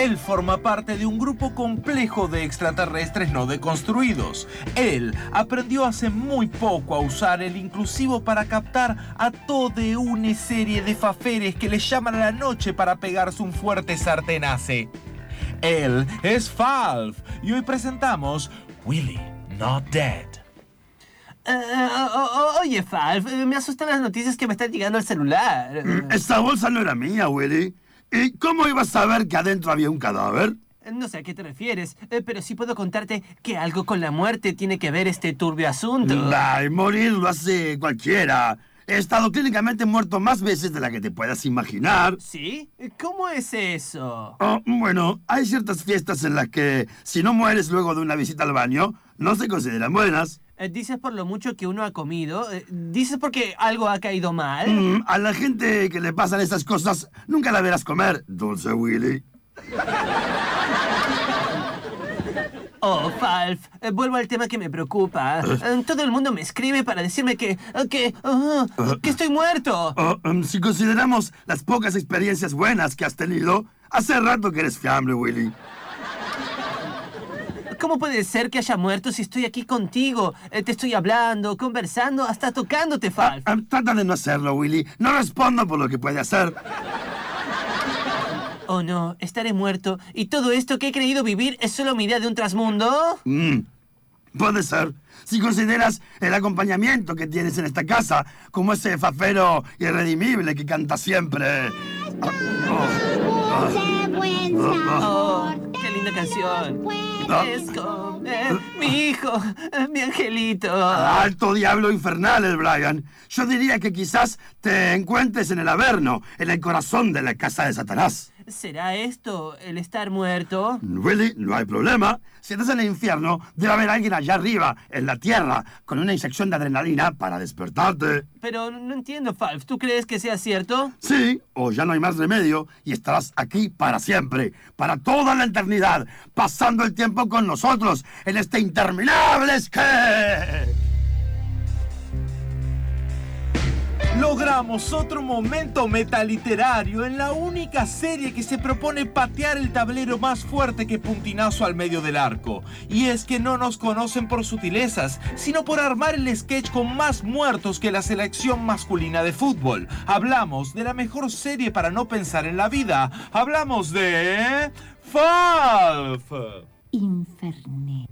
Él forma parte de un grupo complejo de extraterrestres no deconstruidos. Él aprendió hace muy poco a usar el inclusivo para captar a toda una serie de faferes que le llaman a la noche para pegarse un fuerte sartenace. Él es Falf y hoy presentamos Willy Not Dead. Eh, o- o- oye, Falf, eh, me asustan las noticias que me están llegando al celular. Eh, Esta bolsa no era mía, Willy. ¿Y cómo ibas a saber que adentro había un cadáver? No sé a qué te refieres, eh, pero sí puedo contarte que algo con la muerte tiene que ver este turbio asunto. Ay, morir lo hace cualquiera. He estado clínicamente muerto más veces de la que te puedas imaginar. ¿Sí? ¿Cómo es eso? Oh, bueno, hay ciertas fiestas en las que si no mueres luego de una visita al baño, no se consideran buenas. Eh, ¿Dices por lo mucho que uno ha comido? Eh, ¿Dices porque algo ha caído mal? Mm, a la gente que le pasan esas cosas nunca la verás comer, dulce Willy. Oh, Falf, eh, vuelvo al tema que me preocupa. Eh, Todo el mundo me escribe para decirme que... que... ah, que estoy muerto. Oh, um, si consideramos las pocas experiencias buenas que has tenido, hace rato que eres fiable, Willy. ¿Cómo puede ser que haya muerto si estoy aquí contigo? Eh, Te estoy hablando, conversando, hasta tocándote, Falf. Ah, trata de no hacerlo, Willy. No respondo por lo que puede hacer. Oh no, estaré muerto. ¿Y todo esto que he creído vivir es solo mi idea de un trasmundo? Mm, puede ser. Si consideras el acompañamiento que tienes en esta casa como ese fafero irredimible que canta siempre. Ah, oh, Oh, qué linda canción. Es comer, mi hijo, eh, mi angelito. Alto diablo infernal, el Brian. Yo diría que quizás te encuentres en el Averno, en el corazón de la casa de Satanás. ¿Será esto el estar muerto? Willy, no hay problema. Si estás en el infierno, debe haber alguien allá arriba, en la tierra, con una inyección de adrenalina para despertarte. Pero no entiendo, Falf. ¿Tú crees que sea cierto? Sí, o ya no hay más remedio y estarás aquí para siempre, para toda la eternidad, pasando el tiempo con nosotros en este interminable sketch. Logramos otro momento metaliterario en la única serie que se propone patear el tablero más fuerte que puntinazo al medio del arco. Y es que no nos conocen por sutilezas, sino por armar el sketch con más muertos que la selección masculina de fútbol. Hablamos de la mejor serie para no pensar en la vida. Hablamos de... Falf. Infernet.